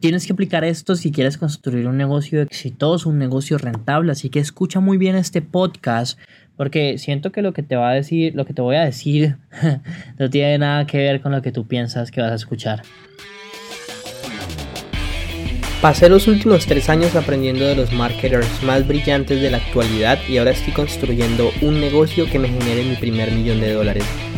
Tienes que aplicar esto si quieres construir un negocio exitoso, un negocio rentable. Así que escucha muy bien este podcast porque siento que lo que te va a decir, lo que te voy a decir, no tiene nada que ver con lo que tú piensas que vas a escuchar. Pasé los últimos tres años aprendiendo de los marketers más brillantes de la actualidad y ahora estoy construyendo un negocio que me genere mi primer millón de dólares.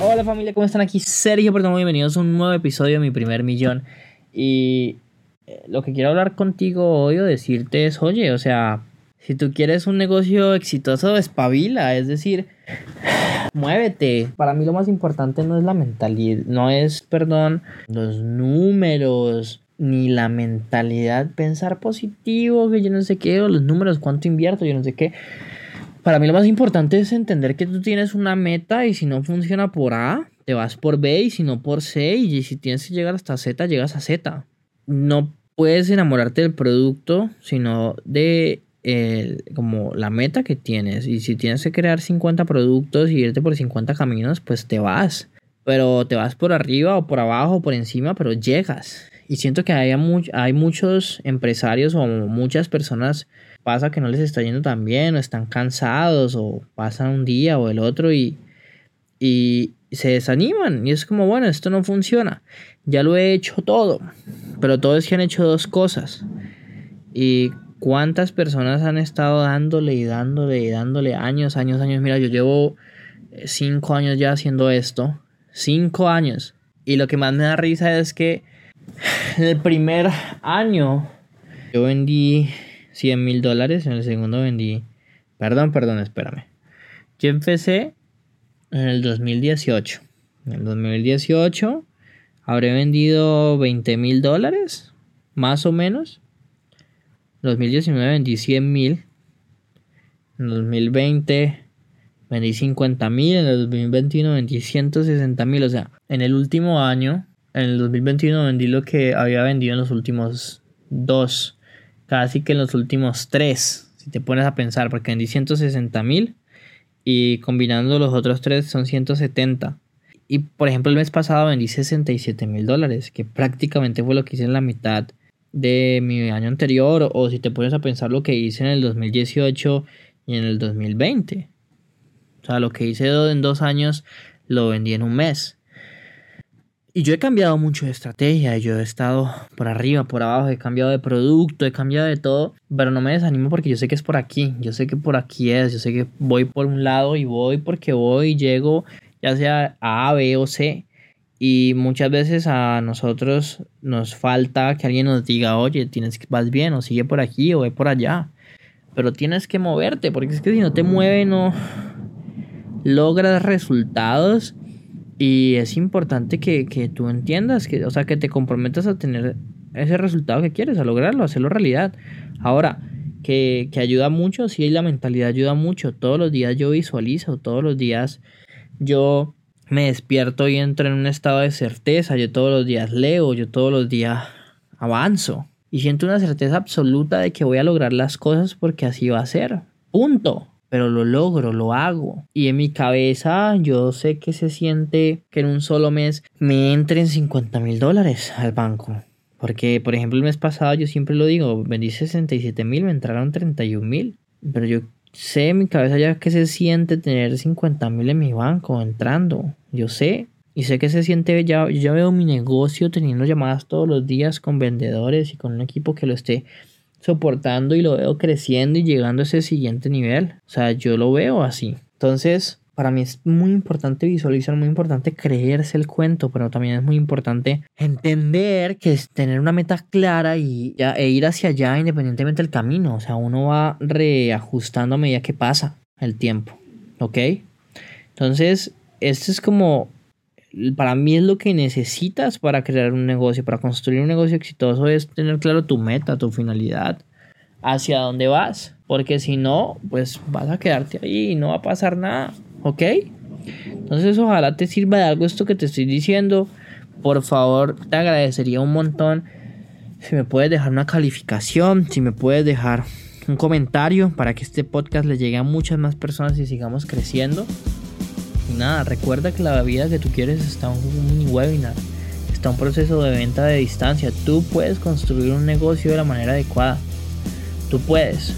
Hola familia, ¿cómo están? Aquí Sergio Perdomo, bienvenidos a un nuevo episodio de Mi Primer Millón. Y eh, lo que quiero hablar contigo hoy o decirte es, oye, o sea, si tú quieres un negocio exitoso, espabila, es decir, muévete. Para mí lo más importante no es la mentalidad, no es, perdón, los números, ni la mentalidad, pensar positivo, que yo no sé qué, o los números, cuánto invierto, yo no sé qué. Para mí lo más importante es entender que tú tienes una meta y si no funciona por A, te vas por B y si no por C y si tienes que llegar hasta Z, llegas a Z. No puedes enamorarte del producto, sino de como la meta que tienes. Y si tienes que crear 50 productos y irte por 50 caminos, pues te vas. Pero te vas por arriba o por abajo o por encima, pero llegas. Y siento que hay, hay muchos empresarios o muchas personas pasa que no les está yendo tan bien o están cansados o pasan un día o el otro y, y se desaniman y es como, bueno, esto no funciona. Ya lo he hecho todo, pero todos que han hecho dos cosas. ¿Y cuántas personas han estado dándole y dándole y dándole años, años, años? Mira, yo llevo eh, cinco años ya haciendo esto. Cinco años. Y lo que más me da risa es que el primer año yo vendí 100 mil dólares. En el segundo vendí. Perdón, perdón, espérame. Yo empecé en el 2018. En el 2018 habré vendido 20 mil dólares. Más o menos. En 2019 vendí 100 mil. En 2020 vendí 50 mil. En el 2021 vendí 160 mil. O sea, en el último año, en el 2021 vendí lo que había vendido en los últimos dos casi que en los últimos tres, si te pones a pensar, porque vendí 160 mil y combinando los otros tres son 170. Y por ejemplo el mes pasado vendí 67 mil dólares, que prácticamente fue lo que hice en la mitad de mi año anterior, o si te pones a pensar lo que hice en el 2018 y en el 2020. O sea, lo que hice en dos años lo vendí en un mes. Y yo he cambiado mucho de estrategia, yo he estado por arriba, por abajo, he cambiado de producto, he cambiado de todo, pero no me desanimo porque yo sé que es por aquí, yo sé que por aquí es, yo sé que voy por un lado y voy porque voy llego ya sea a A, B o C. Y muchas veces a nosotros nos falta que alguien nos diga, oye, tienes que vas bien, o sigue por aquí, o ve por allá. Pero tienes que moverte, porque es que si no te mueve, no logras resultados y es importante que, tú entiendas, que, o sea, que te comprometas a tener ese resultado que quieres, a lograrlo, a hacerlo realidad. Ahora, que, que ayuda mucho, sí, la mentalidad ayuda mucho. Todos los días yo visualizo, todos los días yo me despierto y entro en un estado de certeza, yo todos los días leo, yo todos los días avanzo. Y siento una certeza absoluta de que voy a lograr las cosas porque así va a ser. Punto pero lo logro, lo hago. Y en mi cabeza yo sé que se siente que en un solo mes me entren 50 mil dólares al banco. Porque, por ejemplo, el mes pasado yo siempre lo digo, vendí 67 mil, me entraron 31 mil. Pero yo sé en mi cabeza ya que se siente tener 50 mil en mi banco entrando. Yo sé. Y sé que se siente, ya, ya veo mi negocio teniendo llamadas todos los días con vendedores y con un equipo que lo esté soportando y lo veo creciendo y llegando a ese siguiente nivel. O sea, yo lo veo así. Entonces, para mí es muy importante visualizar, muy importante creerse el cuento, pero también es muy importante entender que es tener una meta clara y e ir hacia allá independientemente del camino. O sea, uno va reajustando a medida que pasa el tiempo. ¿Ok? Entonces, esto es como para mí es lo que necesitas para crear un negocio, para construir un negocio exitoso es tener claro tu meta, tu finalidad. hacia dónde vas. Porque si no, pues vas a quedarte ahí y no va a pasar nada. ¿Ok? Entonces ojalá te sirva de algo esto que te estoy diciendo. Por favor, te agradecería un montón si me puedes dejar una calificación, si me puedes dejar un comentario para que este podcast le llegue a muchas más personas y sigamos creciendo. Y nada, recuerda que la vida que tú quieres está en un mini webinar, está un proceso de venta de distancia. Tú puedes construir un negocio de la manera adecuada. Tú puedes.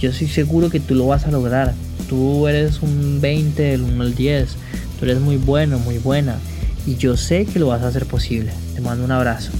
Yo estoy seguro que tú lo vas a lograr. Tú eres un 20 del 1 al 10. Tú eres muy bueno, muy buena. Y yo sé que lo vas a hacer posible. Te mando un abrazo.